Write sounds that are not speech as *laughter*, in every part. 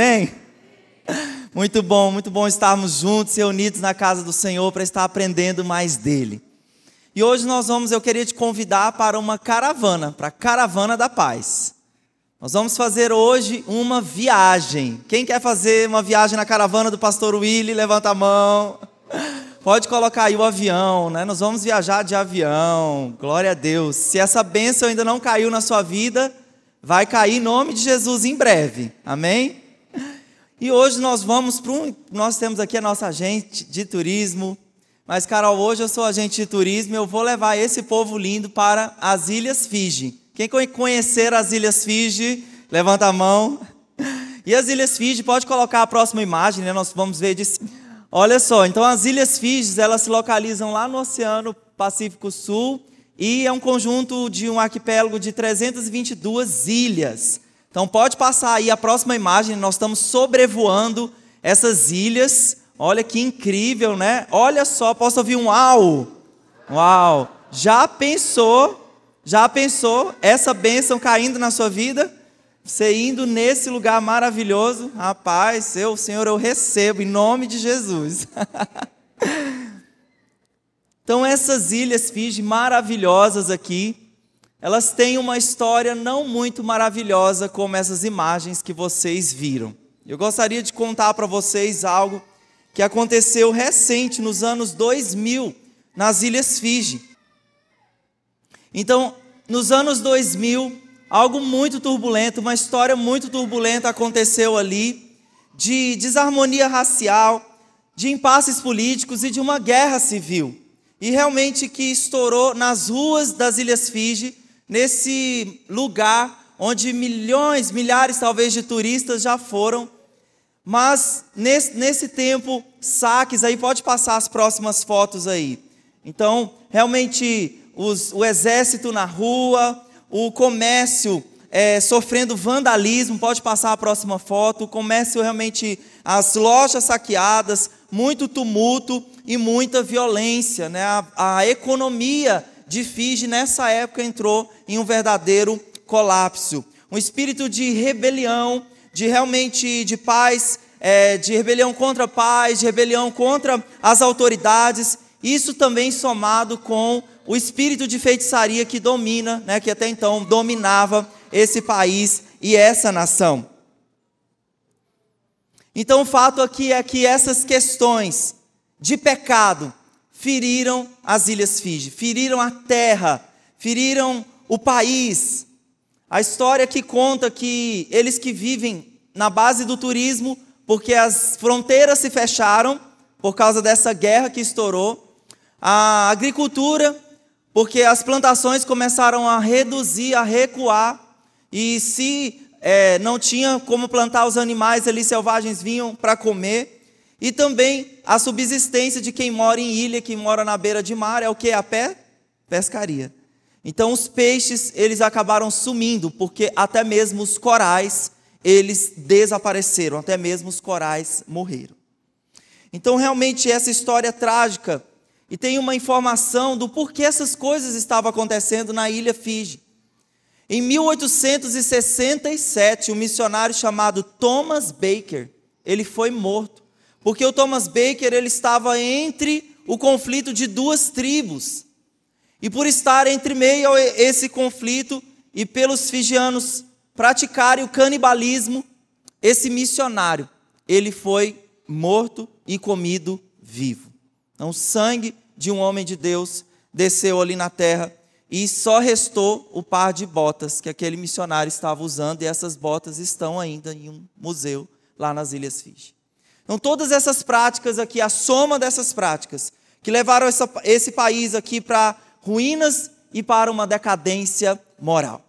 Amém? Muito bom, muito bom estarmos juntos, reunidos na casa do Senhor para estar aprendendo mais dele. E hoje nós vamos, eu queria te convidar para uma caravana, para a Caravana da Paz. Nós vamos fazer hoje uma viagem. Quem quer fazer uma viagem na caravana do pastor Willy, levanta a mão. Pode colocar aí o avião, né? Nós vamos viajar de avião. Glória a Deus. Se essa bênção ainda não caiu na sua vida, vai cair em nome de Jesus em breve. Amém? E hoje nós vamos para um. Nós temos aqui a nossa agente de turismo. Mas, Carol, hoje eu sou agente de turismo e eu vou levar esse povo lindo para as Ilhas Fiji. Quem conhecer as Ilhas Fiji, levanta a mão. *laughs* E as Ilhas Fiji, pode colocar a próxima imagem, né? Nós vamos ver de Olha só, então as Ilhas Fiji, elas se localizam lá no Oceano Pacífico Sul e é um conjunto de um arquipélago de 322 ilhas. Então pode passar aí a próxima imagem, nós estamos sobrevoando essas ilhas. Olha que incrível, né? Olha só, posso ouvir um uau? Uau! Já pensou? Já pensou essa bênção caindo na sua vida? Você indo nesse lugar maravilhoso, rapaz, eu, Senhor, eu recebo em nome de Jesus. *laughs* então, essas ilhas Fiji maravilhosas aqui, elas têm uma história não muito maravilhosa como essas imagens que vocês viram. Eu gostaria de contar para vocês algo que aconteceu recente, nos anos 2000, nas Ilhas Fiji. Então, nos anos 2000, algo muito turbulento, uma história muito turbulenta aconteceu ali, de desarmonia racial, de impasses políticos e de uma guerra civil. E realmente que estourou nas ruas das Ilhas Fiji, nesse lugar onde milhões, milhares talvez de turistas já foram. Mas nesse, nesse tempo, saques, aí pode passar as próximas fotos aí. Então, realmente, os, o exército na rua, o comércio é, sofrendo vandalismo, pode passar a próxima foto, o comércio realmente, as lojas saqueadas, muito tumulto e muita violência. Né? A, a economia de Fiji nessa época entrou em um verdadeiro colapso. Um espírito de rebelião, de realmente de paz, é, de rebelião contra a paz, de rebelião contra as autoridades, isso também somado com o espírito de feitiçaria que domina, né, que até então dominava esse país e essa nação. Então o fato aqui é que essas questões de pecado feriram as ilhas Fiji, feriram a terra, feriram o país. A história que conta que eles que vivem na base do turismo, porque as fronteiras se fecharam por causa dessa guerra que estourou, a agricultura porque as plantações começaram a reduzir, a recuar, e se é, não tinha como plantar os animais ali selvagens vinham para comer, e também a subsistência de quem mora em ilha, quem mora na beira de mar, é o que? A pé? Pescaria. Então os peixes, eles acabaram sumindo, porque até mesmo os corais, eles desapareceram, até mesmo os corais morreram. Então realmente essa história trágica e tem uma informação do porquê essas coisas estavam acontecendo na ilha Fiji. Em 1867, um missionário chamado Thomas Baker, ele foi morto, porque o Thomas Baker ele estava entre o conflito de duas tribos. E por estar entre meio a esse conflito e pelos fijianos praticarem o canibalismo, esse missionário, ele foi morto e comido vivo. Então, o sangue de um homem de Deus desceu ali na terra e só restou o par de botas que aquele missionário estava usando, e essas botas estão ainda em um museu lá nas Ilhas Fiji. Então, todas essas práticas aqui, a soma dessas práticas, que levaram essa, esse país aqui para ruínas e para uma decadência moral.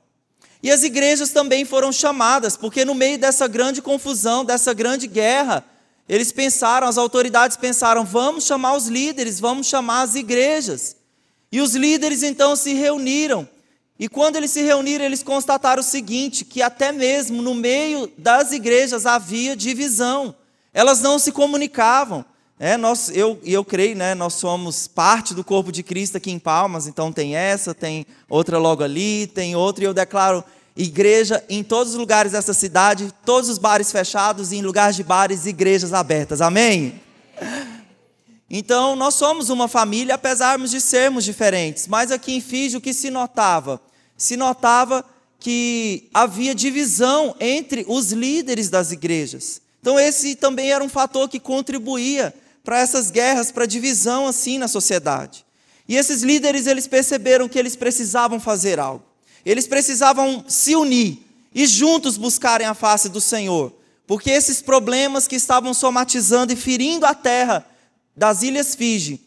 E as igrejas também foram chamadas, porque no meio dessa grande confusão, dessa grande guerra, eles pensaram, as autoridades pensaram, vamos chamar os líderes, vamos chamar as igrejas. E os líderes então se reuniram. E quando eles se reuniram, eles constataram o seguinte: que até mesmo no meio das igrejas havia divisão. Elas não se comunicavam. É, nós, eu, eu creio, né, nós somos parte do corpo de Cristo aqui em Palmas, então tem essa, tem outra logo ali, tem outra, e eu declaro igreja em todos os lugares dessa cidade, todos os bares fechados e em lugares de bares, igrejas abertas. Amém? Então, nós somos uma família, apesar de sermos diferentes. Mas aqui em Fiji, o que se notava? Se notava que havia divisão entre os líderes das igrejas. Então, esse também era um fator que contribuía para essas guerras, para a divisão assim na sociedade. E esses líderes, eles perceberam que eles precisavam fazer algo. Eles precisavam se unir e juntos buscarem a face do Senhor. Porque esses problemas que estavam somatizando e ferindo a terra das ilhas Fiji,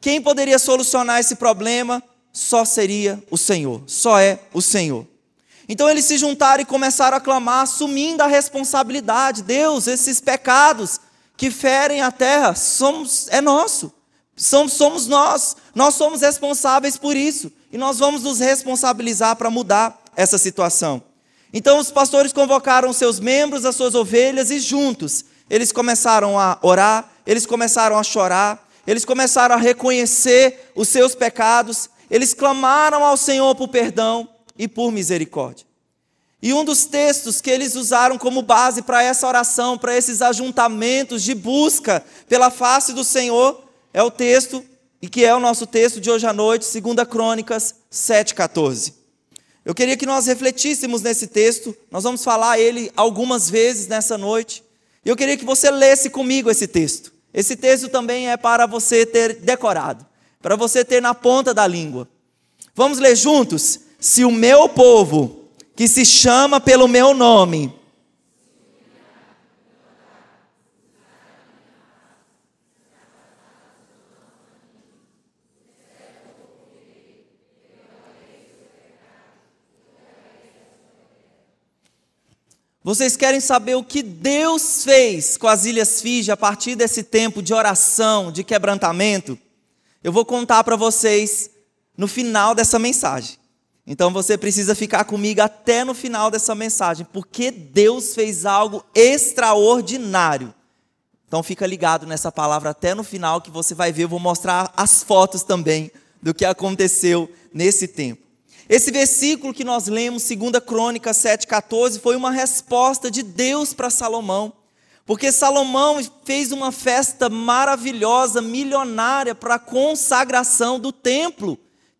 quem poderia solucionar esse problema só seria o Senhor, só é o Senhor. Então eles se juntaram e começaram a clamar, assumindo a responsabilidade. Deus, esses pecados que ferem a terra, somos, é nosso. Somos, somos nós. Nós somos responsáveis por isso. E nós vamos nos responsabilizar para mudar essa situação. Então os pastores convocaram seus membros, as suas ovelhas, e juntos eles começaram a orar, eles começaram a chorar, eles começaram a reconhecer os seus pecados, eles clamaram ao Senhor por perdão e por misericórdia. E um dos textos que eles usaram como base para essa oração, para esses ajuntamentos de busca pela face do Senhor, é o texto, e que é o nosso texto de hoje à noite, 2 Crônicas 7,14. Eu queria que nós refletíssemos nesse texto, nós vamos falar ele algumas vezes nessa noite, e eu queria que você lesse comigo esse texto. Esse texto também é para você ter decorado, para você ter na ponta da língua. Vamos ler juntos? Se o meu povo, que se chama pelo meu nome, Vocês querem saber o que Deus fez com as Ilhas Fiji a partir desse tempo de oração, de quebrantamento? Eu vou contar para vocês no final dessa mensagem. Então você precisa ficar comigo até no final dessa mensagem, porque Deus fez algo extraordinário. Então fica ligado nessa palavra até no final que você vai ver, eu vou mostrar as fotos também do que aconteceu nesse tempo. Esse versículo que nós lemos, 2 Crônicas 7,14, foi uma resposta de Deus para Salomão. Porque Salomão fez uma festa maravilhosa, milionária, para a consagração do templo.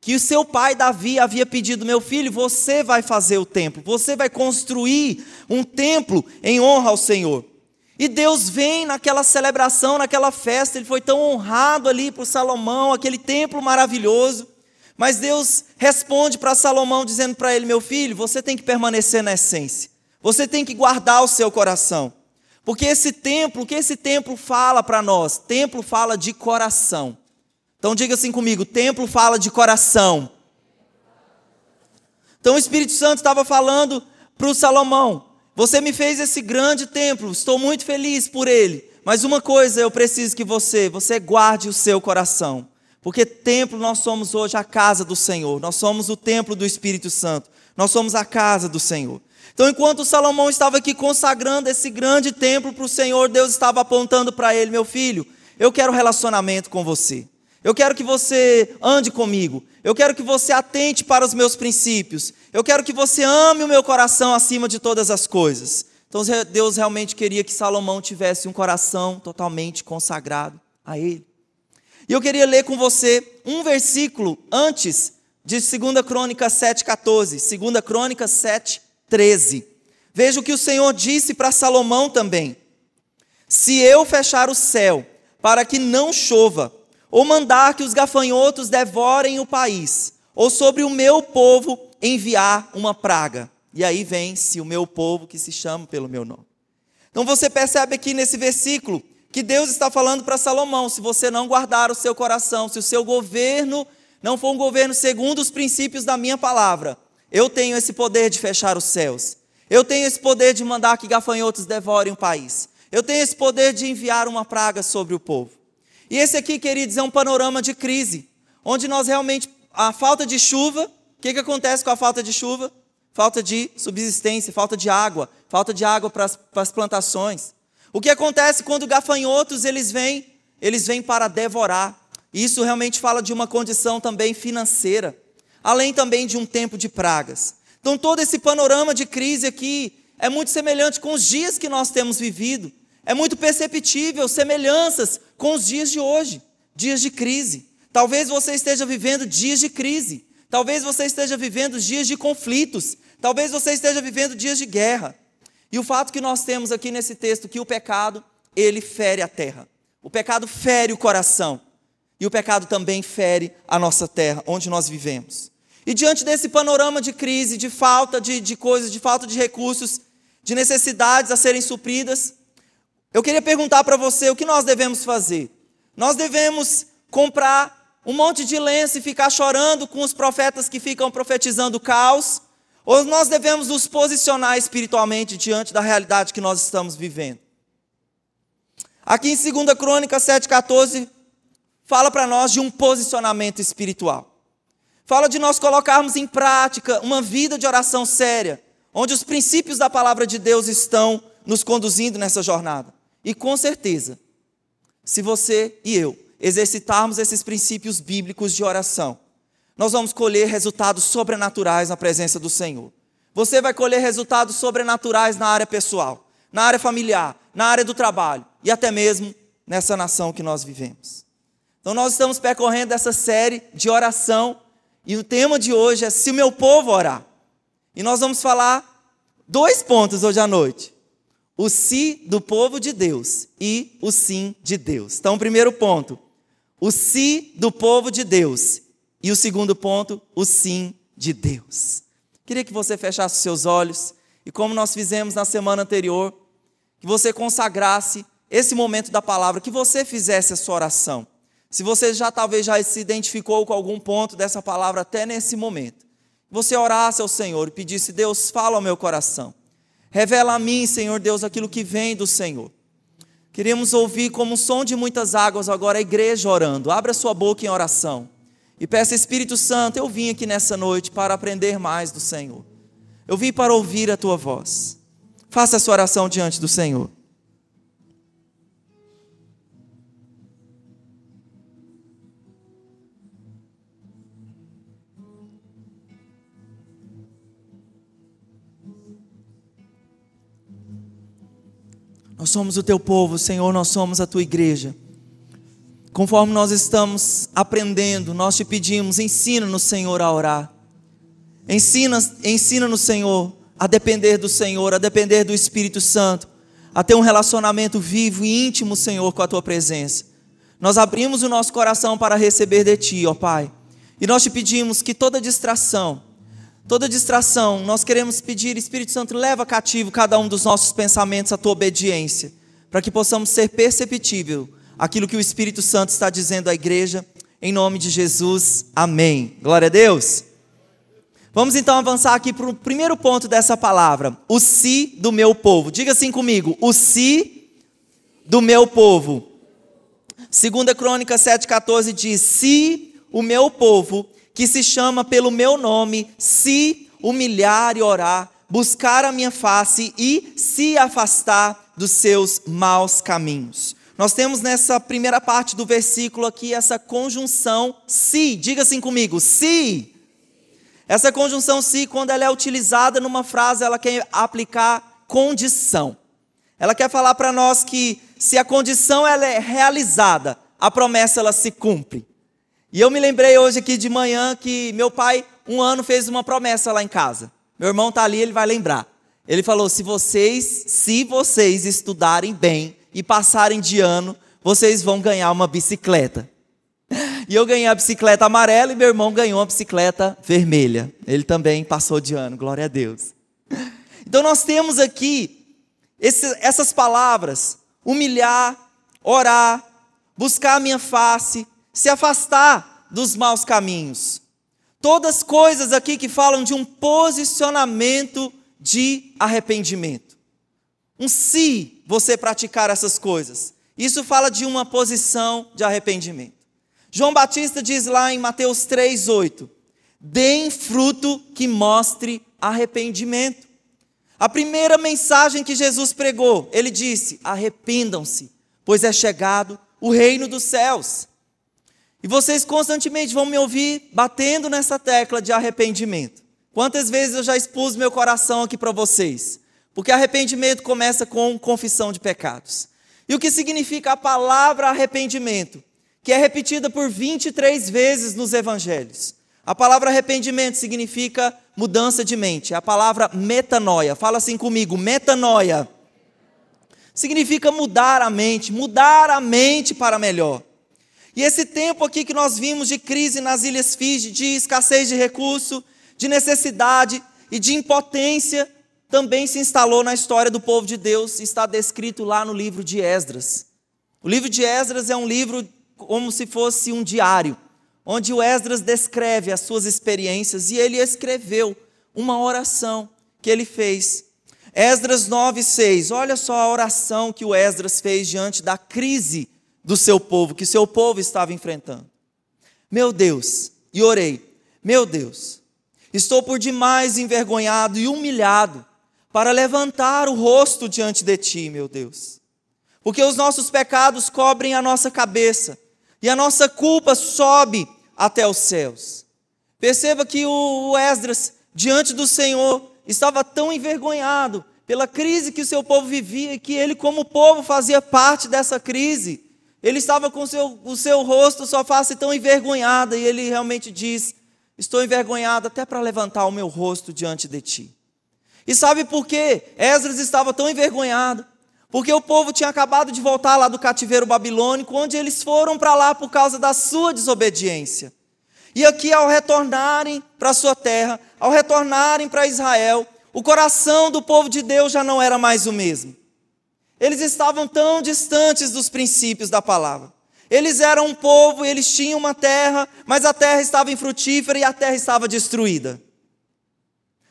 Que o seu pai Davi havia pedido: meu filho, você vai fazer o templo, você vai construir um templo em honra ao Senhor. E Deus vem naquela celebração, naquela festa, ele foi tão honrado ali por Salomão, aquele templo maravilhoso. Mas Deus responde para Salomão dizendo para ele: Meu filho, você tem que permanecer na essência. Você tem que guardar o seu coração. Porque esse templo, o que esse templo fala para nós? Templo fala de coração. Então diga assim comigo: templo fala de coração. Então o Espírito Santo estava falando para o Salomão: Você me fez esse grande templo, estou muito feliz por ele. Mas uma coisa eu preciso que você, você guarde o seu coração. Porque templo nós somos hoje a casa do Senhor, nós somos o templo do Espírito Santo, nós somos a casa do Senhor. Então, enquanto Salomão estava aqui consagrando esse grande templo para o Senhor, Deus estava apontando para ele: meu filho, eu quero relacionamento com você. Eu quero que você ande comigo. Eu quero que você atente para os meus princípios. Eu quero que você ame o meu coração acima de todas as coisas. Então, Deus realmente queria que Salomão tivesse um coração totalmente consagrado a Ele. E eu queria ler com você um versículo antes de 2 Crônicas 7,14. 2 Crônicas 7,13. Veja o que o Senhor disse para Salomão também. Se eu fechar o céu para que não chova, ou mandar que os gafanhotos devorem o país, ou sobre o meu povo enviar uma praga. E aí vem-se o meu povo que se chama pelo meu nome. Então você percebe aqui nesse versículo que Deus está falando para Salomão: se você não guardar o seu coração, se o seu governo não for um governo segundo os princípios da minha palavra, eu tenho esse poder de fechar os céus. Eu tenho esse poder de mandar que gafanhotos devorem o país. Eu tenho esse poder de enviar uma praga sobre o povo. E esse aqui, queridos, é um panorama de crise, onde nós realmente, a falta de chuva, o que, que acontece com a falta de chuva? Falta de subsistência, falta de água, falta de água para as, para as plantações. O que acontece quando gafanhotos eles vêm? Eles vêm para devorar. Isso realmente fala de uma condição também financeira, além também de um tempo de pragas. Então, todo esse panorama de crise aqui é muito semelhante com os dias que nós temos vivido. É muito perceptível semelhanças com os dias de hoje, dias de crise. Talvez você esteja vivendo dias de crise. Talvez você esteja vivendo dias de conflitos. Talvez você esteja vivendo dias de guerra. E o fato que nós temos aqui nesse texto que o pecado, ele fere a terra. O pecado fere o coração. E o pecado também fere a nossa terra, onde nós vivemos. E diante desse panorama de crise, de falta de, de coisas, de falta de recursos, de necessidades a serem supridas, eu queria perguntar para você o que nós devemos fazer. Nós devemos comprar um monte de lenço e ficar chorando com os profetas que ficam profetizando caos, ou nós devemos nos posicionar espiritualmente diante da realidade que nós estamos vivendo? Aqui em 2 Crônica 7,14, fala para nós de um posicionamento espiritual. Fala de nós colocarmos em prática uma vida de oração séria, onde os princípios da palavra de Deus estão nos conduzindo nessa jornada. E com certeza, se você e eu exercitarmos esses princípios bíblicos de oração, nós vamos colher resultados sobrenaturais na presença do Senhor. Você vai colher resultados sobrenaturais na área pessoal, na área familiar, na área do trabalho e até mesmo nessa nação que nós vivemos. Então, nós estamos percorrendo essa série de oração e o tema de hoje é Se o meu povo orar. E nós vamos falar dois pontos hoje à noite: o se do povo de Deus e o sim de Deus. Então, o primeiro ponto, o se do povo de Deus. E o segundo ponto, o sim de Deus. Queria que você fechasse seus olhos e, como nós fizemos na semana anterior, que você consagrasse esse momento da palavra, que você fizesse a sua oração. Se você já talvez já se identificou com algum ponto dessa palavra até nesse momento, você orasse ao Senhor e pedisse: Deus, fala ao meu coração. Revela a mim, Senhor Deus, aquilo que vem do Senhor. Queremos ouvir como um som de muitas águas agora a igreja orando. Abra sua boca em oração e peça Espírito Santo, eu vim aqui nessa noite para aprender mais do Senhor. Eu vim para ouvir a tua voz. Faça a sua oração diante do Senhor. Nós somos o teu povo, Senhor, nós somos a tua igreja. Conforme nós estamos aprendendo, nós te pedimos, ensina-nos, Senhor, a orar. Ensina, ensina-nos, Senhor, a depender do Senhor, a depender do Espírito Santo, a ter um relacionamento vivo e íntimo, Senhor, com a tua presença. Nós abrimos o nosso coração para receber de ti, ó Pai. E nós te pedimos que toda distração, Toda distração, nós queremos pedir, Espírito Santo, leva cativo cada um dos nossos pensamentos à tua obediência, para que possamos ser perceptível aquilo que o Espírito Santo está dizendo à igreja, em nome de Jesus, amém. Glória a Deus. Vamos então avançar aqui para o primeiro ponto dessa palavra, o si do meu povo. Diga assim comigo, o si do meu povo. Segunda Crônica 7,14 diz, se o meu povo que se chama pelo meu nome, se humilhar e orar, buscar a minha face e se afastar dos seus maus caminhos. Nós temos nessa primeira parte do versículo aqui essa conjunção se, diga assim comigo, se. Essa conjunção se, quando ela é utilizada numa frase, ela quer aplicar condição. Ela quer falar para nós que se a condição ela é realizada, a promessa ela se cumpre. E eu me lembrei hoje aqui de manhã que meu pai, um ano, fez uma promessa lá em casa. Meu irmão está ali, ele vai lembrar. Ele falou: se vocês, se vocês estudarem bem e passarem de ano, vocês vão ganhar uma bicicleta. *laughs* E eu ganhei a bicicleta amarela e meu irmão ganhou a bicicleta vermelha. Ele também passou de ano, glória a Deus. *laughs* Então nós temos aqui esse, essas palavras: humilhar, orar, buscar a minha face, se afastar dos maus caminhos. Todas coisas aqui que falam de um posicionamento de arrependimento. Um se você praticar essas coisas. Isso fala de uma posição de arrependimento. João Batista diz lá em Mateus 3:8: "Deem fruto que mostre arrependimento". A primeira mensagem que Jesus pregou, ele disse: "Arrependam-se, pois é chegado o reino dos céus". E vocês constantemente vão me ouvir batendo nessa tecla de arrependimento. Quantas vezes eu já expus meu coração aqui para vocês? Porque arrependimento começa com confissão de pecados. E o que significa a palavra arrependimento? Que é repetida por 23 vezes nos evangelhos. A palavra arrependimento significa mudança de mente. A palavra metanoia, fala assim comigo, metanoia. Significa mudar a mente, mudar a mente para melhor. E esse tempo aqui que nós vimos de crise nas Ilhas Fiji, de escassez de recurso, de necessidade e de impotência, também se instalou na história do povo de Deus, está descrito lá no livro de Esdras. O livro de Esdras é um livro como se fosse um diário, onde o Esdras descreve as suas experiências e ele escreveu uma oração que ele fez. Esdras 9:6. Olha só a oração que o Esdras fez diante da crise do seu povo, que seu povo estava enfrentando. Meu Deus, e orei. Meu Deus, estou por demais envergonhado e humilhado para levantar o rosto diante de ti, meu Deus. Porque os nossos pecados cobrem a nossa cabeça e a nossa culpa sobe até os céus. Perceba que o Esdras, diante do Senhor, estava tão envergonhado pela crise que o seu povo vivia e que ele, como povo, fazia parte dessa crise. Ele estava com o seu, o seu rosto, sua face tão envergonhada, e ele realmente diz: Estou envergonhado até para levantar o meu rosto diante de ti. E sabe por quê? Esdras estava tão envergonhado. Porque o povo tinha acabado de voltar lá do cativeiro babilônico, onde eles foram para lá por causa da sua desobediência. E aqui, ao retornarem para a sua terra, ao retornarem para Israel, o coração do povo de Deus já não era mais o mesmo. Eles estavam tão distantes dos princípios da palavra. Eles eram um povo, eles tinham uma terra, mas a terra estava infrutífera e a terra estava destruída.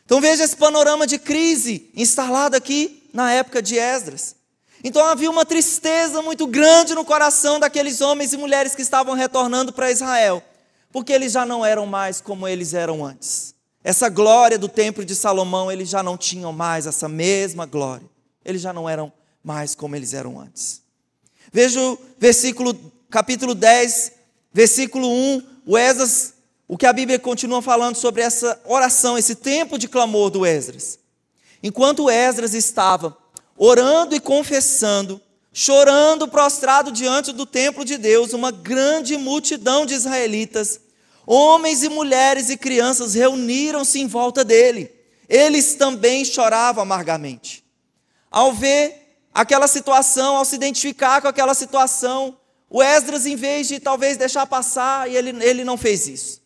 Então veja esse panorama de crise instalado aqui na época de Esdras. Então havia uma tristeza muito grande no coração daqueles homens e mulheres que estavam retornando para Israel, porque eles já não eram mais como eles eram antes. Essa glória do templo de Salomão, eles já não tinham mais essa mesma glória. Eles já não eram mais como eles eram antes. Veja o versículo, capítulo 10, versículo 1, o Esdras o que a Bíblia continua falando sobre essa oração, esse tempo de clamor do Esdras. Enquanto Esdras estava orando e confessando, chorando prostrado diante do templo de Deus, uma grande multidão de israelitas, homens e mulheres e crianças reuniram-se em volta dele. Eles também choravam amargamente. Ao ver aquela situação, ao se identificar com aquela situação, o Esdras, em vez de talvez deixar passar, ele, ele não fez isso.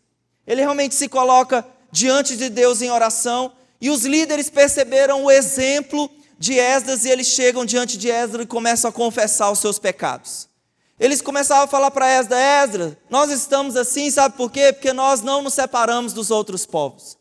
Ele realmente se coloca diante de Deus em oração. E os líderes perceberam o exemplo de Esdras e eles chegam diante de Esdras e começam a confessar os seus pecados. Eles começavam a falar para Esdras: Esdras, nós estamos assim, sabe por quê? Porque nós não nos separamos dos outros povos.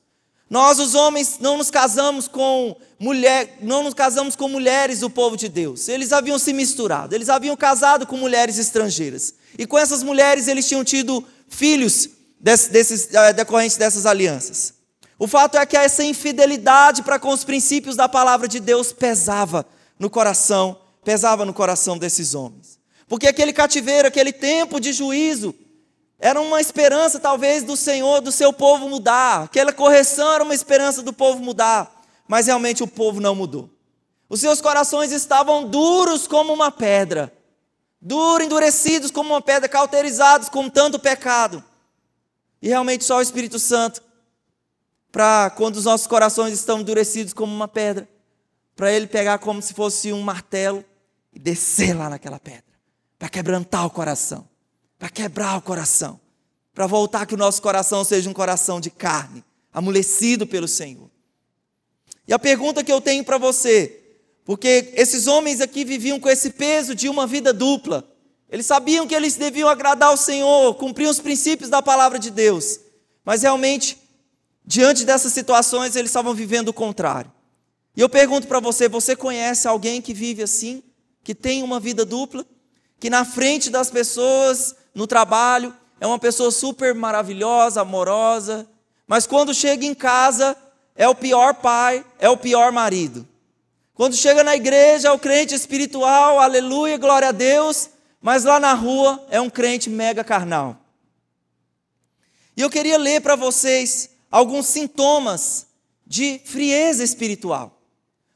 Nós, os homens, não nos casamos com mulher, não nos casamos com mulheres do povo de Deus. Eles haviam se misturado, eles haviam casado com mulheres estrangeiras. E com essas mulheres eles tinham tido filhos desses, uh, decorrentes dessas alianças. O fato é que essa infidelidade para com os princípios da palavra de Deus pesava no coração, pesava no coração desses homens. Porque aquele cativeiro, aquele tempo de juízo, era uma esperança talvez do Senhor, do seu povo mudar. Aquela correção era uma esperança do povo mudar. Mas realmente o povo não mudou. Os seus corações estavam duros como uma pedra. Duros, endurecidos como uma pedra, cauterizados com tanto pecado. E realmente só o Espírito Santo, para quando os nossos corações estão endurecidos como uma pedra, para ele pegar como se fosse um martelo e descer lá naquela pedra, para quebrantar o coração, para quebrar o coração, para voltar que o nosso coração seja um coração de carne, amolecido pelo Senhor. E a pergunta que eu tenho para você, porque esses homens aqui viviam com esse peso de uma vida dupla, eles sabiam que eles deviam agradar ao Senhor, cumprir os princípios da palavra de Deus. Mas realmente, diante dessas situações, eles estavam vivendo o contrário. E eu pergunto para você: você conhece alguém que vive assim? Que tem uma vida dupla? Que na frente das pessoas, no trabalho, é uma pessoa super maravilhosa, amorosa, mas quando chega em casa, é o pior pai, é o pior marido. Quando chega na igreja, é o crente espiritual, aleluia, glória a Deus, mas lá na rua é um crente mega carnal. E eu queria ler para vocês alguns sintomas de frieza espiritual.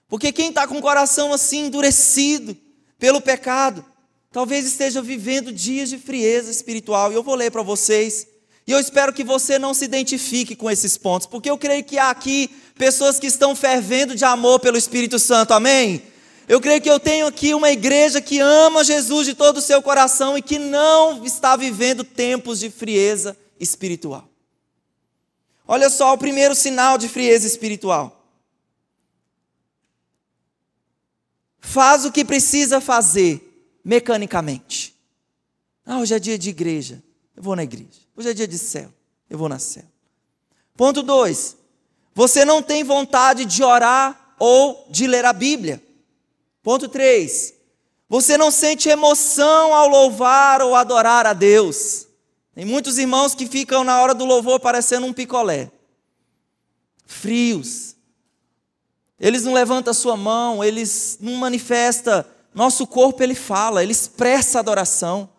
Porque quem está com o coração assim endurecido pelo pecado, talvez esteja vivendo dias de frieza espiritual. E eu vou ler para vocês. E eu espero que você não se identifique com esses pontos, porque eu creio que há aqui pessoas que estão fervendo de amor pelo Espírito Santo, amém? Eu creio que eu tenho aqui uma igreja que ama Jesus de todo o seu coração e que não está vivendo tempos de frieza espiritual. Olha só o primeiro sinal de frieza espiritual. Faz o que precisa fazer mecanicamente. Ah, hoje é dia de igreja, eu vou na igreja. Hoje é dia de céu, eu vou na. Ponto 2. Você não tem vontade de orar ou de ler a Bíblia. Ponto 3. Você não sente emoção ao louvar ou adorar a Deus. Tem muitos irmãos que ficam na hora do louvor parecendo um picolé. Frios. Eles não levantam a sua mão, eles não manifestam. Nosso corpo ele fala, ele expressa adoração.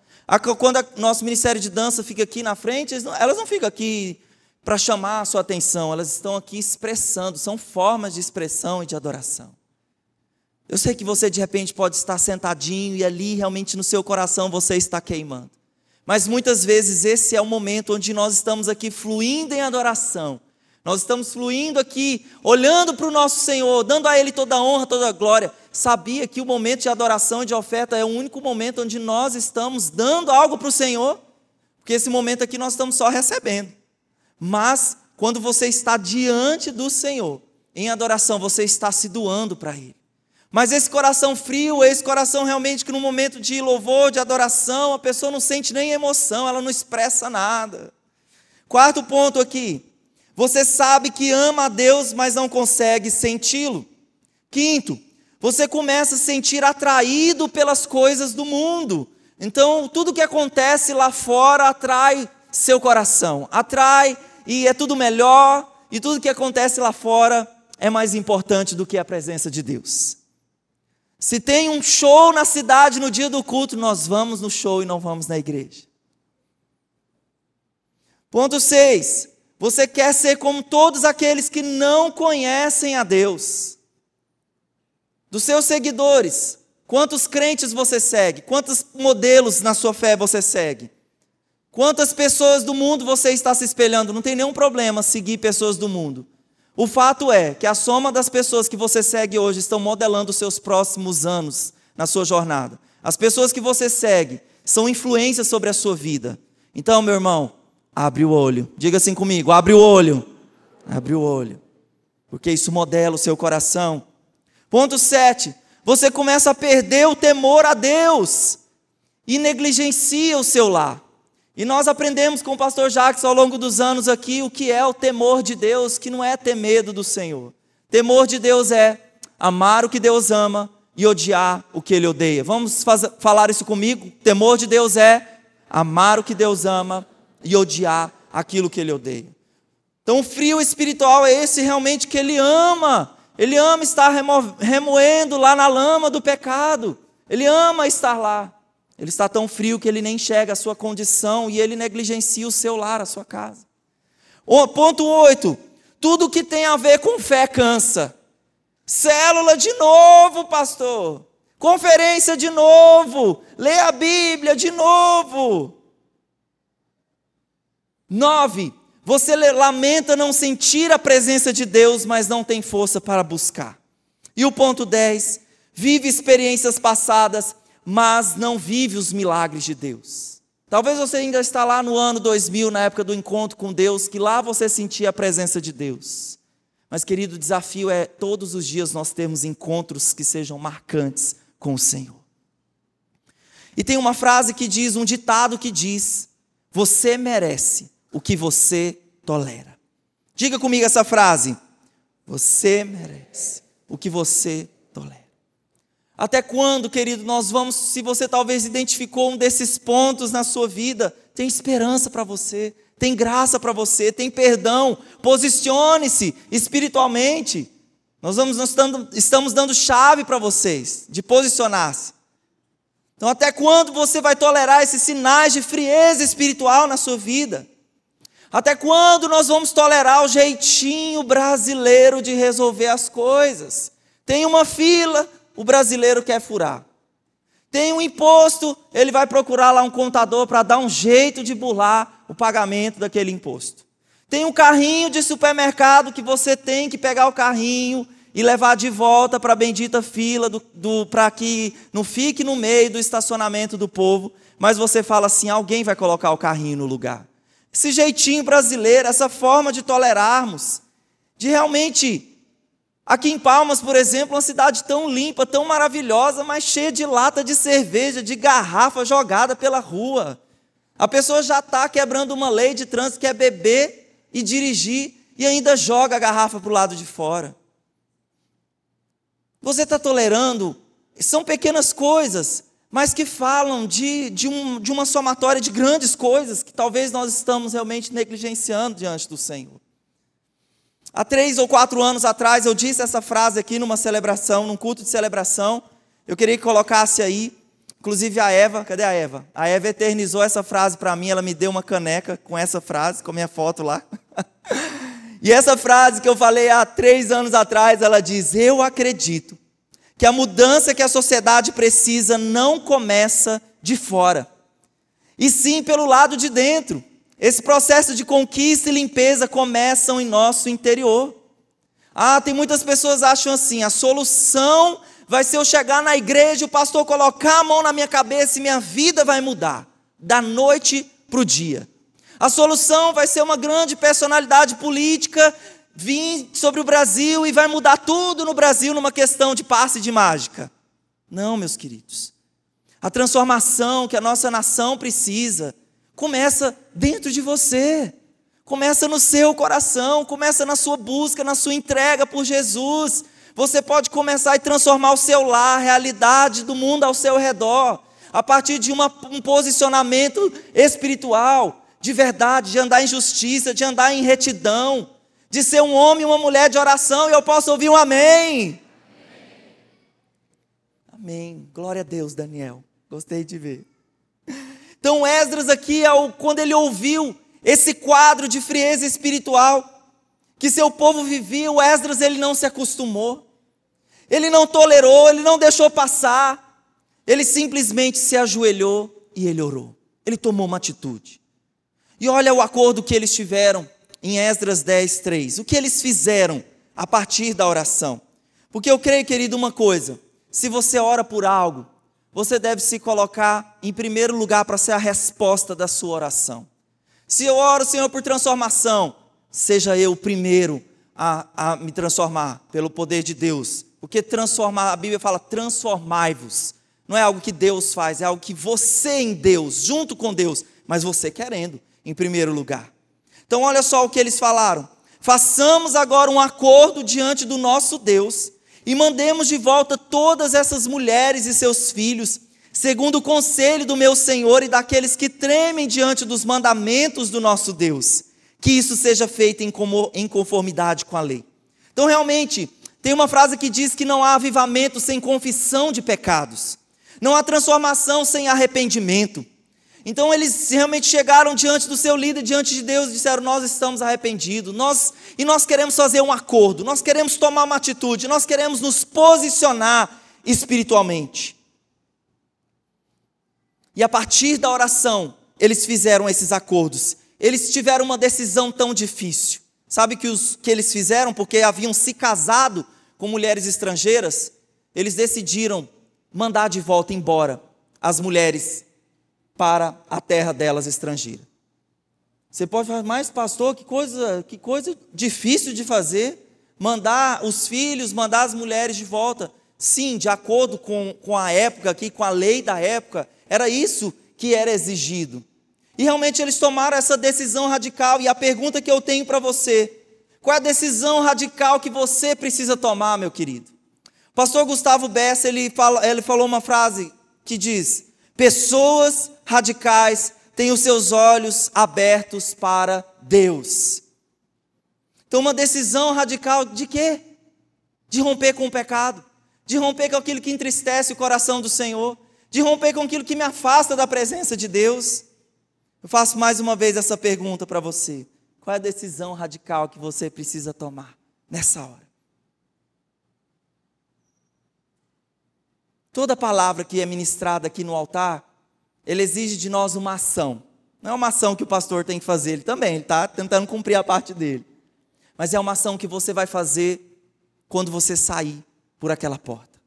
Quando o nosso ministério de dança fica aqui na frente, elas não ficam aqui para chamar a sua atenção, elas estão aqui expressando, são formas de expressão e de adoração. Eu sei que você de repente pode estar sentadinho e ali realmente no seu coração você está queimando. Mas muitas vezes esse é o momento onde nós estamos aqui fluindo em adoração. Nós estamos fluindo aqui, olhando para o nosso Senhor, dando a Ele toda a honra, toda a glória. Sabia que o momento de adoração e de oferta é o único momento onde nós estamos dando algo para o Senhor? Porque esse momento aqui nós estamos só recebendo. Mas quando você está diante do Senhor, em adoração, você está se doando para Ele. Mas esse coração frio, esse coração realmente que no momento de louvor, de adoração, a pessoa não sente nem emoção, ela não expressa nada. Quarto ponto aqui. Você sabe que ama a Deus, mas não consegue senti-lo. Quinto, você começa a se sentir atraído pelas coisas do mundo. Então, tudo que acontece lá fora atrai seu coração, atrai e é tudo melhor, e tudo que acontece lá fora é mais importante do que a presença de Deus. Se tem um show na cidade no dia do culto, nós vamos no show e não vamos na igreja. Ponto 6. Você quer ser como todos aqueles que não conhecem a Deus. Dos seus seguidores, quantos crentes você segue? Quantos modelos na sua fé você segue? Quantas pessoas do mundo você está se espelhando? Não tem nenhum problema seguir pessoas do mundo. O fato é que a soma das pessoas que você segue hoje estão modelando os seus próximos anos na sua jornada. As pessoas que você segue são influências sobre a sua vida. Então, meu irmão, abre o olho. Diga assim comigo: abre o olho. Abre o olho. Porque isso modela o seu coração. Ponto 7. Você começa a perder o temor a Deus e negligencia o seu lar. E nós aprendemos com o pastor Jacques ao longo dos anos aqui o que é o temor de Deus, que não é ter medo do Senhor. Temor de Deus é amar o que Deus ama e odiar o que ele odeia. Vamos falar isso comigo? Temor de Deus é amar o que Deus ama e odiar aquilo que ele odeia. Então, o frio espiritual é esse realmente que ele ama. Ele ama estar remo remoendo lá na lama do pecado. Ele ama estar lá. Ele está tão frio que ele nem enxerga a sua condição e ele negligencia o seu lar, a sua casa. O, ponto 8. Tudo que tem a ver com fé cansa. Célula de novo, pastor. Conferência de novo. Lê a Bíblia de novo. 9. Você lamenta não sentir a presença de Deus, mas não tem força para buscar. E o ponto 10. Vive experiências passadas mas não vive os milagres de Deus. Talvez você ainda está lá no ano 2000, na época do encontro com Deus, que lá você sentia a presença de Deus. Mas, querido, o desafio é todos os dias nós termos encontros que sejam marcantes com o Senhor. E tem uma frase que diz, um ditado que diz: Você merece o que você tolera. Diga comigo essa frase. Você merece o que você tolera. Até quando, querido, nós vamos, se você talvez identificou um desses pontos na sua vida, tem esperança para você, tem graça para você, tem perdão, posicione-se espiritualmente. Nós, vamos, nós estamos dando chave para vocês de posicionar-se. Então, até quando você vai tolerar esses sinais de frieza espiritual na sua vida? Até quando nós vamos tolerar o jeitinho brasileiro de resolver as coisas? Tem uma fila, o brasileiro quer furar. Tem um imposto, ele vai procurar lá um contador para dar um jeito de burlar o pagamento daquele imposto. Tem um carrinho de supermercado que você tem que pegar o carrinho e levar de volta para a bendita fila do, do para que não fique no meio do estacionamento do povo, mas você fala assim: alguém vai colocar o carrinho no lugar. Esse jeitinho brasileiro, essa forma de tolerarmos, de realmente Aqui em Palmas, por exemplo, uma cidade tão limpa, tão maravilhosa, mas cheia de lata de cerveja, de garrafa jogada pela rua. A pessoa já está quebrando uma lei de trânsito que é beber e dirigir e ainda joga a garrafa para o lado de fora. Você está tolerando, são pequenas coisas, mas que falam de, de, um, de uma somatória de grandes coisas que talvez nós estamos realmente negligenciando diante do Senhor. Há três ou quatro anos atrás eu disse essa frase aqui numa celebração, num culto de celebração. Eu queria que colocasse aí, inclusive a Eva, cadê a Eva? A Eva eternizou essa frase para mim, ela me deu uma caneca com essa frase, com a minha foto lá. *laughs* e essa frase que eu falei há três anos atrás, ela diz: Eu acredito que a mudança que a sociedade precisa não começa de fora, e sim pelo lado de dentro. Esse processo de conquista e limpeza começam em nosso interior. Ah, tem muitas pessoas que acham assim: a solução vai ser eu chegar na igreja, o pastor colocar a mão na minha cabeça e minha vida vai mudar, da noite para o dia. A solução vai ser uma grande personalidade política vir sobre o Brasil e vai mudar tudo no Brasil numa questão de passe de mágica. Não, meus queridos. A transformação que a nossa nação precisa começa dentro de você. Começa no seu coração, começa na sua busca, na sua entrega por Jesus. Você pode começar a transformar o seu lar, a realidade do mundo ao seu redor, a partir de uma, um posicionamento espiritual, de verdade, de andar em justiça, de andar em retidão, de ser um homem e uma mulher de oração, e eu posso ouvir um amém. Amém. Glória a Deus, Daniel. Gostei de ver. Então, Esdras aqui, quando ele ouviu esse quadro de frieza espiritual que seu povo vivia, o Esdras ele não se acostumou, ele não tolerou, ele não deixou passar, ele simplesmente se ajoelhou e ele orou. Ele tomou uma atitude. E olha o acordo que eles tiveram em Esdras 10, 3. O que eles fizeram a partir da oração? Porque eu creio, querido, uma coisa: se você ora por algo, você deve se colocar em primeiro lugar para ser a resposta da sua oração. Se eu oro, Senhor, por transformação, seja eu o primeiro a, a me transformar pelo poder de Deus. Porque transformar, a Bíblia fala transformai-vos. Não é algo que Deus faz, é algo que você em Deus, junto com Deus, mas você querendo, em primeiro lugar. Então, olha só o que eles falaram. Façamos agora um acordo diante do nosso Deus e mandemos de volta todas essas mulheres e seus filhos, segundo o conselho do meu Senhor e daqueles que tremem diante dos mandamentos do nosso Deus, que isso seja feito em conformidade com a lei. Então, realmente, tem uma frase que diz que não há avivamento sem confissão de pecados, não há transformação sem arrependimento. Então eles realmente chegaram diante do seu líder, diante de Deus, e disseram: Nós estamos arrependidos, nós, e nós queremos fazer um acordo, nós queremos tomar uma atitude, nós queremos nos posicionar espiritualmente. E a partir da oração, eles fizeram esses acordos. Eles tiveram uma decisão tão difícil. Sabe que os que eles fizeram porque haviam se casado com mulheres estrangeiras? Eles decidiram mandar de volta embora as mulheres para a terra delas estrangeira. Você pode falar, mas pastor, que coisa, que coisa difícil de fazer. Mandar os filhos, mandar as mulheres de volta. Sim, de acordo com, com a época aqui, com a lei da época, era isso que era exigido. E realmente eles tomaram essa decisão radical. E a pergunta que eu tenho para você: qual é a decisão radical que você precisa tomar, meu querido? Pastor Gustavo Bessa, ele, fala, ele falou uma frase que diz: Pessoas radicais têm os seus olhos abertos para Deus. Então, uma decisão radical de quê? De romper com o pecado, de romper com aquilo que entristece o coração do Senhor, de romper com aquilo que me afasta da presença de Deus. Eu faço mais uma vez essa pergunta para você: Qual é a decisão radical que você precisa tomar nessa hora? Toda palavra que é ministrada aqui no altar, ele exige de nós uma ação. Não é uma ação que o pastor tem que fazer, ele também, ele está tentando cumprir a parte dele. Mas é uma ação que você vai fazer quando você sair por aquela porta.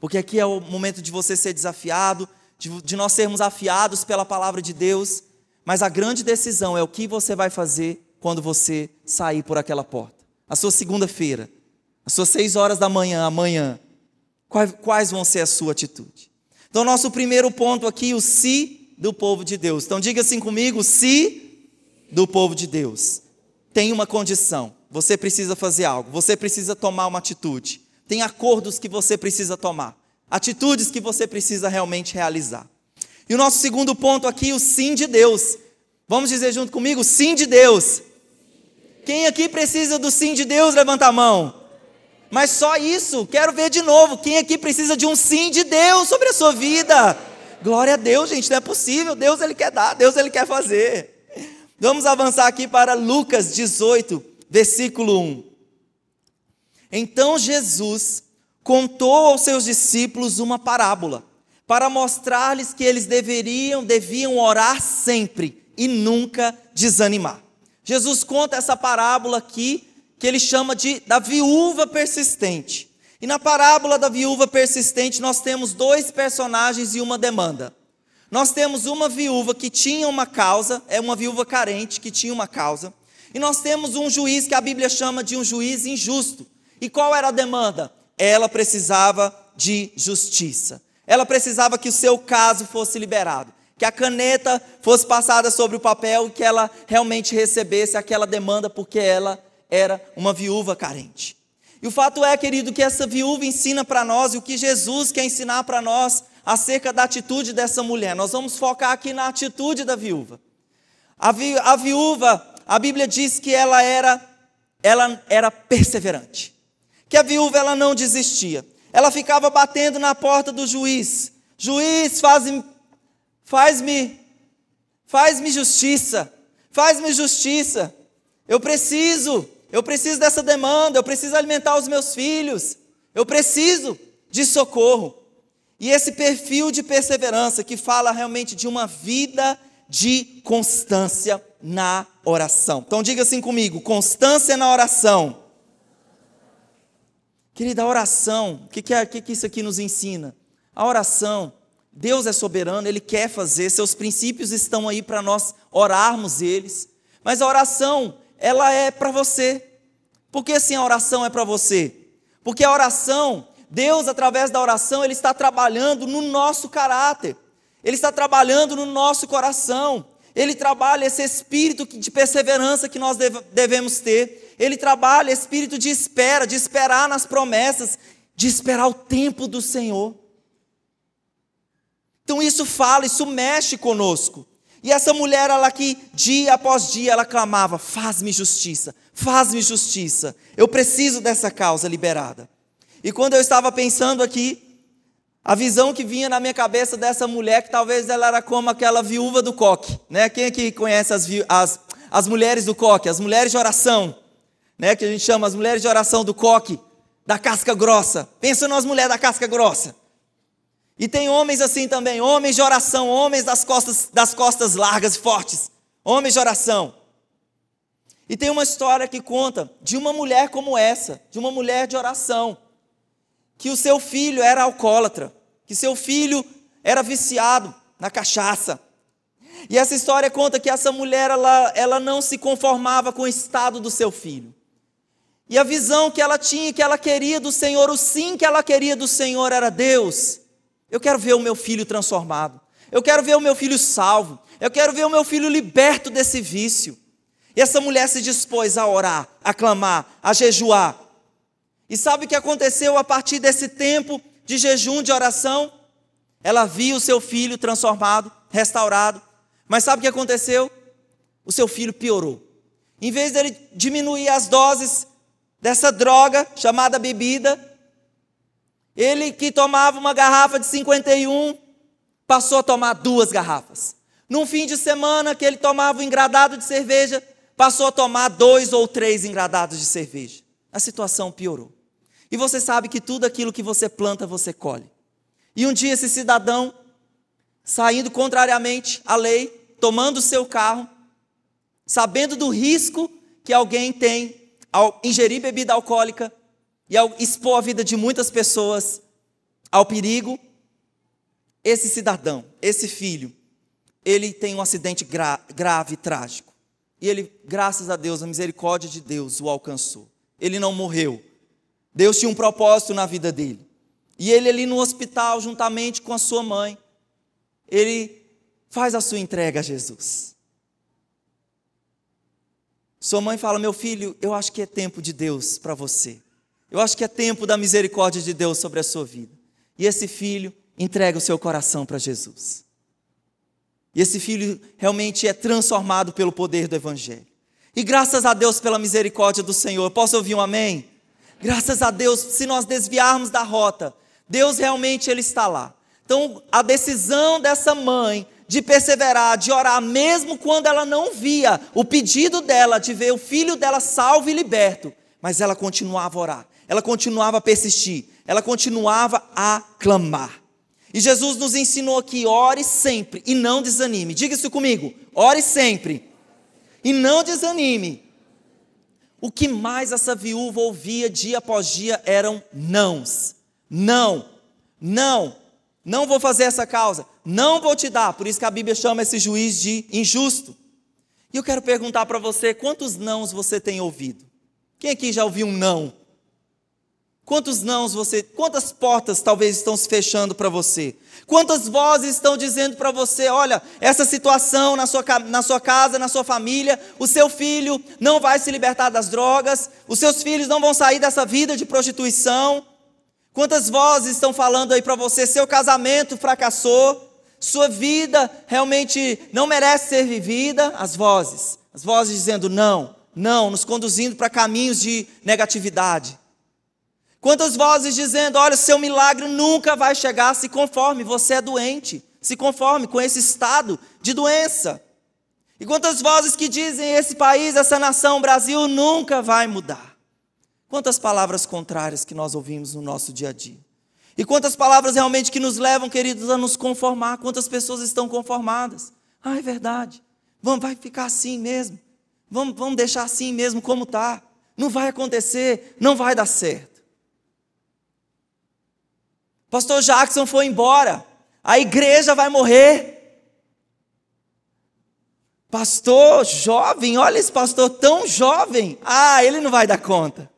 Porque aqui é o momento de você ser desafiado, de, de nós sermos afiados pela palavra de Deus. Mas a grande decisão é o que você vai fazer quando você sair por aquela porta. A sua segunda-feira, as suas seis horas da manhã, amanhã, quais, quais vão ser a sua atitude? Então, nosso primeiro ponto aqui, o se do povo de Deus. Então, diga assim comigo: se do povo de Deus. Tem uma condição, você precisa fazer algo, você precisa tomar uma atitude. Tem acordos que você precisa tomar, atitudes que você precisa realmente realizar. E o nosso segundo ponto aqui, o sim de Deus. Vamos dizer junto comigo: sim de Deus. Quem aqui precisa do sim de Deus, levanta a mão. Mas só isso, quero ver de novo. Quem aqui precisa de um sim de Deus sobre a sua vida? Glória a Deus, gente, não é possível. Deus ele quer dar, Deus ele quer fazer. Vamos avançar aqui para Lucas 18, versículo 1. Então Jesus contou aos seus discípulos uma parábola, para mostrar-lhes que eles deveriam, deviam orar sempre e nunca desanimar. Jesus conta essa parábola aqui que ele chama de da viúva persistente. E na parábola da viúva persistente, nós temos dois personagens e uma demanda. Nós temos uma viúva que tinha uma causa, é uma viúva carente que tinha uma causa. E nós temos um juiz que a Bíblia chama de um juiz injusto. E qual era a demanda? Ela precisava de justiça. Ela precisava que o seu caso fosse liberado, que a caneta fosse passada sobre o papel e que ela realmente recebesse aquela demanda porque ela era uma viúva carente. E o fato é, querido, que essa viúva ensina para nós e o que Jesus quer ensinar para nós acerca da atitude dessa mulher. Nós vamos focar aqui na atitude da viúva. A, vi, a viúva, a Bíblia diz que ela era, ela era perseverante. Que a viúva ela não desistia. Ela ficava batendo na porta do juiz. Juiz, faz-me faz-me faz-me justiça. Faz-me justiça. Eu preciso eu preciso dessa demanda, eu preciso alimentar os meus filhos, eu preciso de socorro. E esse perfil de perseverança que fala realmente de uma vida de constância na oração. Então diga assim comigo: constância na oração. Querida, a oração, o que, que, é, que, que isso aqui nos ensina? A oração, Deus é soberano, Ele quer fazer, seus princípios estão aí para nós orarmos eles. Mas a oração, ela é para você. Por que assim a oração é para você? Porque a oração, Deus, através da oração, Ele está trabalhando no nosso caráter, Ele está trabalhando no nosso coração, Ele trabalha esse espírito de perseverança que nós devemos ter, Ele trabalha espírito de espera, de esperar nas promessas, de esperar o tempo do Senhor. Então isso fala, isso mexe conosco. E essa mulher, ela que dia após dia ela clamava: faz-me justiça, faz-me justiça. Eu preciso dessa causa liberada. E quando eu estava pensando aqui, a visão que vinha na minha cabeça dessa mulher, que talvez ela era como aquela viúva do coque, né? Quem aqui conhece as, as, as mulheres do coque, as mulheres de oração, né? Que a gente chama as mulheres de oração do coque, da casca grossa. Pensa nas mulheres da casca grossa. E tem homens assim também, homens de oração, homens das costas, das costas largas e fortes, homens de oração. E tem uma história que conta de uma mulher como essa, de uma mulher de oração, que o seu filho era alcoólatra, que seu filho era viciado na cachaça. E essa história conta que essa mulher ela, ela não se conformava com o estado do seu filho. E a visão que ela tinha, que ela queria do Senhor, o sim que ela queria do Senhor era Deus. Eu quero ver o meu filho transformado. Eu quero ver o meu filho salvo. Eu quero ver o meu filho liberto desse vício. E essa mulher se dispôs a orar, a clamar, a jejuar. E sabe o que aconteceu a partir desse tempo de jejum, de oração? Ela viu o seu filho transformado, restaurado. Mas sabe o que aconteceu? O seu filho piorou. Em vez dele diminuir as doses dessa droga chamada bebida, ele que tomava uma garrafa de 51, passou a tomar duas garrafas. Num fim de semana que ele tomava um engradado de cerveja, passou a tomar dois ou três engradados de cerveja. A situação piorou. E você sabe que tudo aquilo que você planta, você colhe. E um dia esse cidadão, saindo contrariamente à lei, tomando o seu carro, sabendo do risco que alguém tem ao ingerir bebida alcoólica e ao expor a vida de muitas pessoas ao perigo, esse cidadão, esse filho, ele tem um acidente gra grave, trágico. E ele, graças a Deus, a misericórdia de Deus o alcançou. Ele não morreu. Deus tinha um propósito na vida dele. E ele ali no hospital, juntamente com a sua mãe, ele faz a sua entrega a Jesus. Sua mãe fala: Meu filho, eu acho que é tempo de Deus para você. Eu acho que é tempo da misericórdia de Deus sobre a sua vida. E esse filho entrega o seu coração para Jesus. E esse filho realmente é transformado pelo poder do Evangelho. E graças a Deus pela misericórdia do Senhor. Posso ouvir um amém? Graças a Deus, se nós desviarmos da rota, Deus realmente ele está lá. Então, a decisão dessa mãe de perseverar, de orar, mesmo quando ela não via o pedido dela de ver o filho dela salvo e liberto, mas ela continuava a orar, ela continuava a persistir, ela continuava a clamar. E Jesus nos ensinou aqui: ore sempre e não desanime. Diga isso comigo: ore sempre e não desanime. O que mais essa viúva ouvia dia após dia eram nãos. Não, não, não vou fazer essa causa, não vou te dar. Por isso que a Bíblia chama esse juiz de injusto. E eu quero perguntar para você: quantos nãos você tem ouvido? Quem aqui já ouviu um não? Quantos nãos você, quantas portas talvez estão se fechando para você? Quantas vozes estão dizendo para você, olha, essa situação na sua, na sua casa, na sua família, o seu filho não vai se libertar das drogas, os seus filhos não vão sair dessa vida de prostituição. Quantas vozes estão falando aí para você, seu casamento fracassou, sua vida realmente não merece ser vivida? As vozes, as vozes dizendo não, não, nos conduzindo para caminhos de negatividade. Quantas vozes dizendo: olha, seu milagre nunca vai chegar, se conforme, você é doente, se conforme com esse estado de doença. E quantas vozes que dizem: esse país, essa nação, Brasil nunca vai mudar. Quantas palavras contrárias que nós ouvimos no nosso dia a dia. E quantas palavras realmente que nos levam, queridos, a nos conformar. Quantas pessoas estão conformadas? Ah, é verdade. Vamos, vai ficar assim mesmo. Vamos, vamos deixar assim mesmo como está. Não vai acontecer, não vai dar certo. Pastor Jackson foi embora. A igreja vai morrer. Pastor jovem, olha esse pastor tão jovem. Ah, ele não vai dar conta.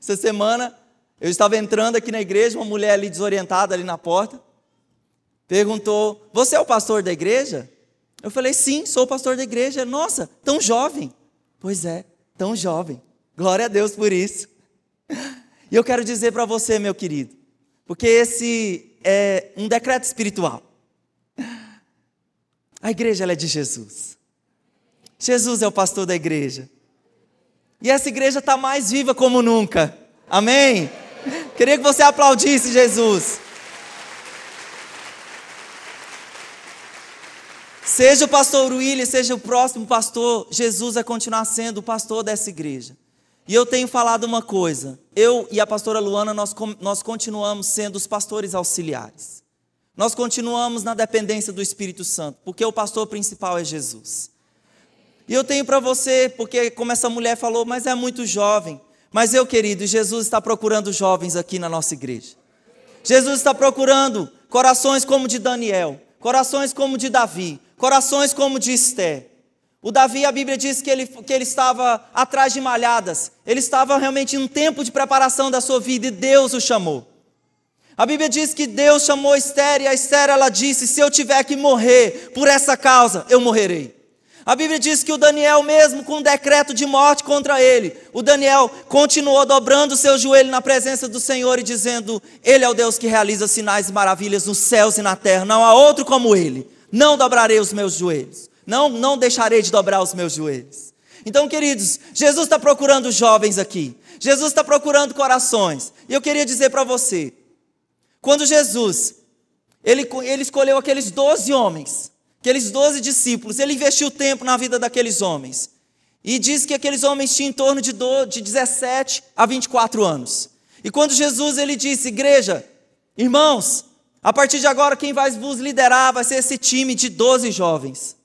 Essa semana eu estava entrando aqui na igreja, uma mulher ali desorientada ali na porta, perguntou: "Você é o pastor da igreja?" Eu falei: "Sim, sou o pastor da igreja." Nossa, tão jovem. Pois é, tão jovem. Glória a Deus por isso. E eu quero dizer para você, meu querido, porque esse é um decreto espiritual. A igreja é de Jesus. Jesus é o pastor da igreja. E essa igreja está mais viva como nunca. Amém? Queria que você aplaudisse Jesus. Seja o pastor William, seja o próximo pastor, Jesus vai continuar sendo o pastor dessa igreja. E eu tenho falado uma coisa: eu e a pastora Luana, nós, nós continuamos sendo os pastores auxiliares. Nós continuamos na dependência do Espírito Santo, porque o pastor principal é Jesus. E eu tenho para você, porque como essa mulher falou, mas é muito jovem. Mas eu, querido, Jesus está procurando jovens aqui na nossa igreja. Jesus está procurando corações como de Daniel, corações como de Davi, corações como de Esther. O Davi, a Bíblia diz que ele, que ele estava atrás de malhadas, ele estava realmente em um tempo de preparação da sua vida e Deus o chamou. A Bíblia diz que Deus chamou Esther e a Esther ela disse: Se eu tiver que morrer por essa causa, eu morrerei. A Bíblia diz que o Daniel, mesmo com um decreto de morte contra ele, o Daniel continuou dobrando o seu joelho na presença do Senhor e dizendo: Ele é o Deus que realiza sinais e maravilhas nos céus e na terra, não há outro como ele. Não dobrarei os meus joelhos. Não, não deixarei de dobrar os meus joelhos. Então, queridos, Jesus está procurando jovens aqui. Jesus está procurando corações. E eu queria dizer para você, quando Jesus, ele, ele escolheu aqueles doze homens, aqueles doze discípulos, ele investiu tempo na vida daqueles homens. E diz que aqueles homens tinham em torno de, de 17 a 24 anos. E quando Jesus ele disse, igreja, irmãos, a partir de agora quem vai vos liderar vai ser esse time de 12 jovens.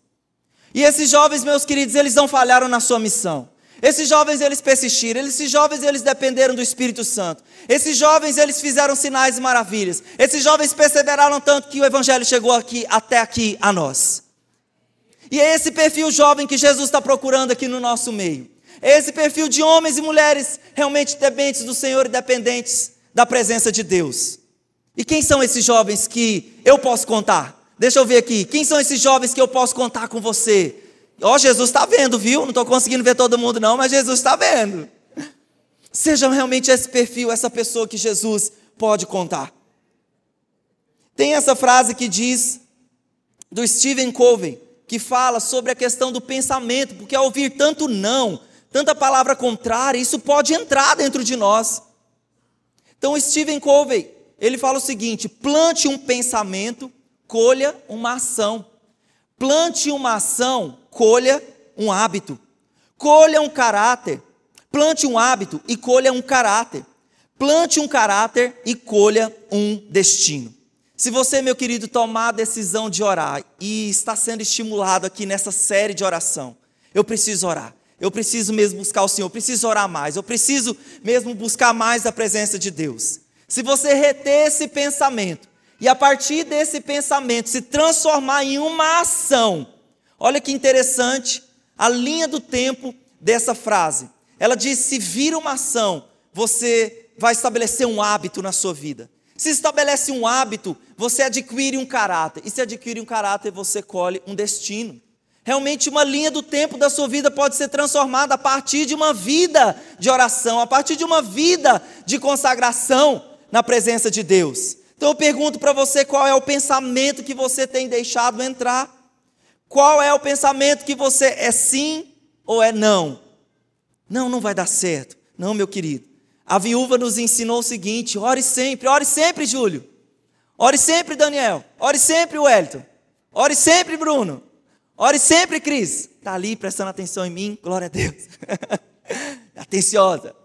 E esses jovens, meus queridos, eles não falharam na sua missão. Esses jovens eles persistiram, esses jovens eles dependeram do Espírito Santo. Esses jovens eles fizeram sinais e maravilhas. Esses jovens perseveraram tanto que o evangelho chegou aqui até aqui a nós. E é esse perfil jovem que Jesus está procurando aqui no nosso meio. É esse perfil de homens e mulheres realmente dependentes do Senhor e dependentes da presença de Deus. E quem são esses jovens que eu posso contar? Deixa eu ver aqui. Quem são esses jovens que eu posso contar com você? Ó, oh, Jesus está vendo, viu? Não estou conseguindo ver todo mundo, não, mas Jesus está vendo. Seja realmente esse perfil, essa pessoa que Jesus pode contar. Tem essa frase que diz do Stephen Covey, que fala sobre a questão do pensamento, porque ao ouvir tanto não, tanta palavra contrária, isso pode entrar dentro de nós. Então, Stephen Covey, ele fala o seguinte: plante um pensamento, colha uma ação. Plante uma ação, colha um hábito. Colha um caráter. Plante um hábito e colha um caráter. Plante um caráter e colha um destino. Se você, meu querido, tomar a decisão de orar e está sendo estimulado aqui nessa série de oração, eu preciso orar. Eu preciso mesmo buscar o Senhor, eu preciso orar mais, eu preciso mesmo buscar mais a presença de Deus. Se você reter esse pensamento e a partir desse pensamento se transformar em uma ação, olha que interessante a linha do tempo dessa frase. Ela diz: se vir uma ação, você vai estabelecer um hábito na sua vida. Se estabelece um hábito, você adquire um caráter. E se adquire um caráter, você colhe um destino. Realmente, uma linha do tempo da sua vida pode ser transformada a partir de uma vida de oração, a partir de uma vida de consagração na presença de Deus. Então, eu pergunto para você qual é o pensamento que você tem deixado entrar. Qual é o pensamento que você é sim ou é não? Não, não vai dar certo. Não, meu querido. A viúva nos ensinou o seguinte: ore sempre, ore sempre, Júlio. Ore sempre, Daniel. Ore sempre, Wellington. Ore sempre, Bruno. Ore sempre, Cris. Está ali prestando atenção em mim, glória a Deus. *laughs* Atenciosa.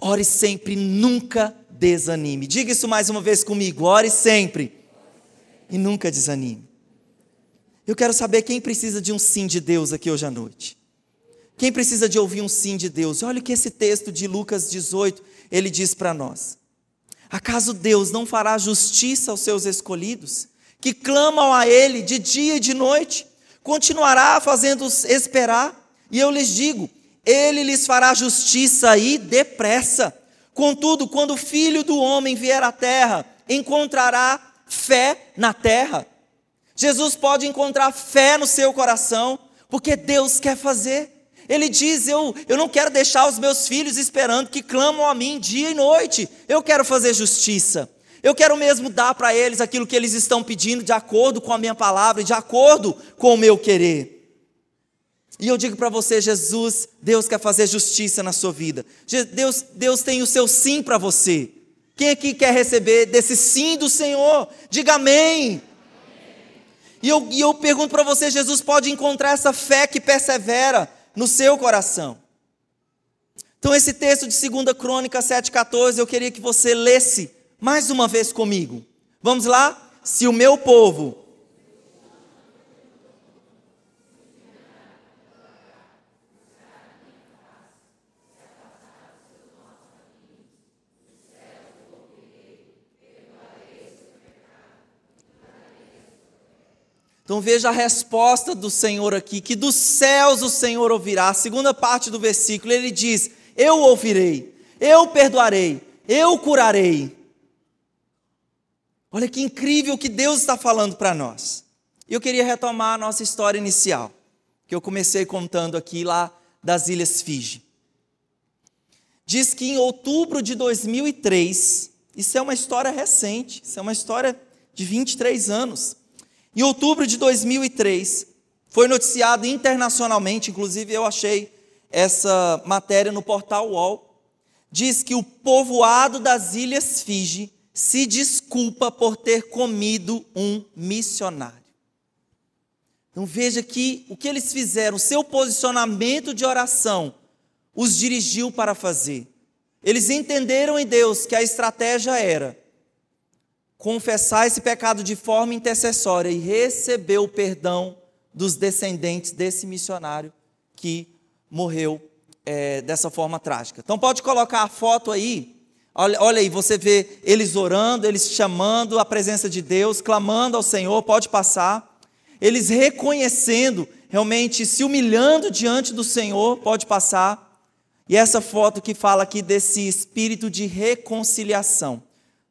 Ore sempre, nunca desanime. Diga isso mais uma vez comigo. Ore sempre e nunca desanime. Eu quero saber quem precisa de um sim de Deus aqui hoje à noite. Quem precisa de ouvir um sim de Deus? Olha o que esse texto de Lucas 18, ele diz para nós. Acaso Deus não fará justiça aos seus escolhidos, que clamam a Ele de dia e de noite? Continuará fazendo-os esperar? E eu lhes digo: Ele lhes fará justiça e depressa. Contudo, quando o filho do homem vier à terra, encontrará fé na terra. Jesus pode encontrar fé no seu coração, porque Deus quer fazer. Ele diz: eu, eu não quero deixar os meus filhos esperando que clamam a mim dia e noite. Eu quero fazer justiça. Eu quero mesmo dar para eles aquilo que eles estão pedindo, de acordo com a minha palavra, de acordo com o meu querer. E eu digo para você, Jesus, Deus quer fazer justiça na sua vida. Deus, Deus tem o seu sim para você. Quem aqui quer receber desse sim do Senhor? Diga amém. E eu, e eu pergunto para você: Jesus pode encontrar essa fé que persevera no seu coração. Então, esse texto de 2 Crônica 7,14, eu queria que você lesse mais uma vez comigo. Vamos lá? Se o meu povo. Então veja a resposta do Senhor aqui, que dos céus o Senhor ouvirá. A segunda parte do versículo, ele diz: Eu ouvirei, eu perdoarei, eu curarei. Olha que incrível que Deus está falando para nós. Eu queria retomar a nossa história inicial, que eu comecei contando aqui lá das Ilhas Fiji. Diz que em outubro de 2003, isso é uma história recente, isso é uma história de 23 anos. Em outubro de 2003, foi noticiado internacionalmente, inclusive eu achei essa matéria no portal UOL, diz que o povoado das Ilhas Fiji se desculpa por ter comido um missionário. Então veja que o que eles fizeram, o seu posicionamento de oração, os dirigiu para fazer. Eles entenderam em Deus que a estratégia era confessar esse pecado de forma intercessória e receber o perdão dos descendentes desse missionário que morreu é, dessa forma trágica. Então pode colocar a foto aí. Olha, olha aí, você vê eles orando, eles chamando a presença de Deus, clamando ao Senhor, pode passar. Eles reconhecendo, realmente se humilhando diante do Senhor, pode passar. E essa foto que fala aqui desse espírito de reconciliação.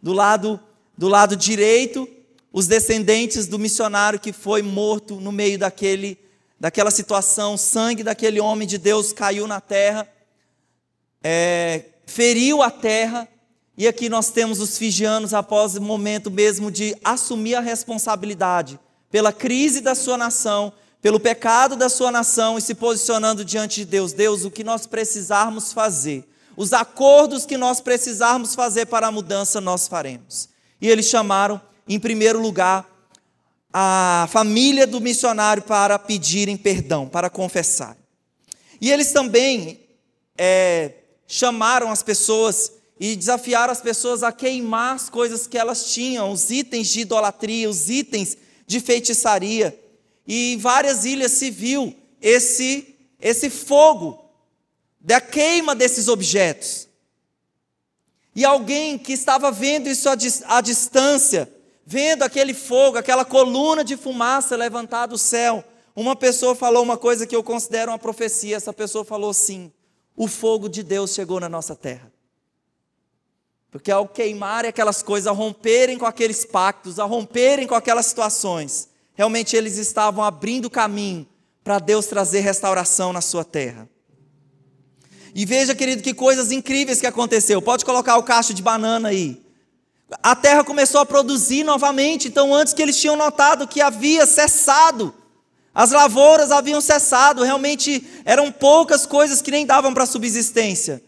Do lado do lado direito, os descendentes do missionário que foi morto no meio daquele, daquela situação, o sangue daquele homem de Deus caiu na terra, é, feriu a terra, e aqui nós temos os figianos após o momento mesmo de assumir a responsabilidade pela crise da sua nação, pelo pecado da sua nação e se posicionando diante de Deus. Deus, o que nós precisarmos fazer, os acordos que nós precisarmos fazer para a mudança, nós faremos. E eles chamaram, em primeiro lugar, a família do missionário para pedirem perdão, para confessar. E eles também é, chamaram as pessoas e desafiaram as pessoas a queimar as coisas que elas tinham, os itens de idolatria, os itens de feitiçaria. E em várias ilhas se viu esse, esse fogo da queima desses objetos. E alguém que estava vendo isso à distância, vendo aquele fogo, aquela coluna de fumaça levantar do céu, uma pessoa falou uma coisa que eu considero uma profecia. Essa pessoa falou assim: o fogo de Deus chegou na nossa terra. Porque ao queimarem aquelas coisas, a romperem com aqueles pactos, a romperem com aquelas situações, realmente eles estavam abrindo caminho para Deus trazer restauração na sua terra. E veja, querido, que coisas incríveis que aconteceu. Pode colocar o cacho de banana aí. A terra começou a produzir novamente. Então, antes que eles tinham notado que havia cessado, as lavouras haviam cessado. Realmente eram poucas coisas que nem davam para subsistência.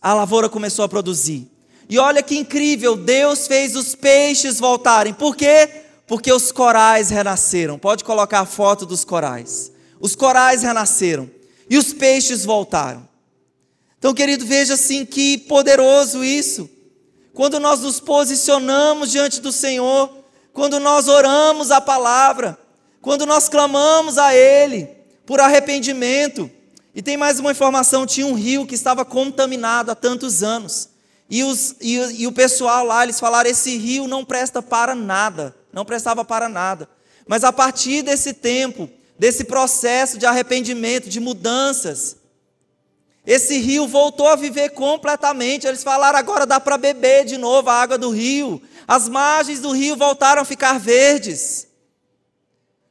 A lavoura começou a produzir. E olha que incrível, Deus fez os peixes voltarem. Por quê? Porque os corais renasceram. Pode colocar a foto dos corais. Os corais renasceram e os peixes voltaram. Então, querido, veja assim que poderoso isso. Quando nós nos posicionamos diante do Senhor, quando nós oramos a palavra, quando nós clamamos a Ele por arrependimento. E tem mais uma informação: tinha um rio que estava contaminado há tantos anos. E, os, e, e o pessoal lá, eles falaram: esse rio não presta para nada, não prestava para nada. Mas a partir desse tempo, desse processo de arrependimento, de mudanças, esse rio voltou a viver completamente. Eles falaram: agora dá para beber de novo a água do rio. As margens do rio voltaram a ficar verdes.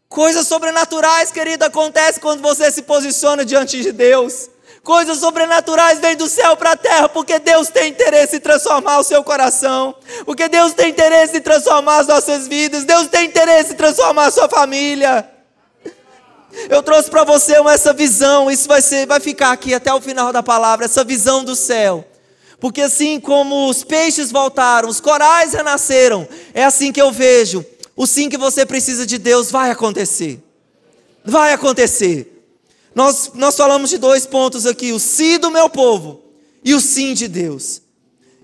Coisas sobrenaturais, querido, acontecem quando você se posiciona diante de Deus. Coisas sobrenaturais vêm do céu para a terra, porque Deus tem interesse em transformar o seu coração, porque Deus tem interesse em transformar as nossas vidas, Deus tem interesse em transformar a sua família. Eu trouxe para você essa visão, isso vai ser, vai ficar aqui até o final da palavra, essa visão do céu. Porque assim como os peixes voltaram, os corais renasceram, é assim que eu vejo. O sim que você precisa de Deus vai acontecer. Vai acontecer. Nós, nós falamos de dois pontos aqui: o sim do meu povo e o sim de Deus.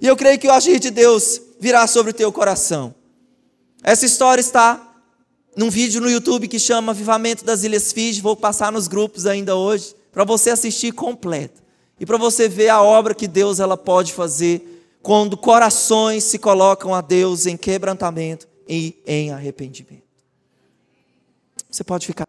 E eu creio que o agir de Deus virá sobre o teu coração. Essa história está num vídeo no YouTube que chama Avivamento das Ilhas Fiji, vou passar nos grupos ainda hoje, para você assistir completo. E para você ver a obra que Deus ela pode fazer quando corações se colocam a Deus em quebrantamento e em arrependimento. Você pode ficar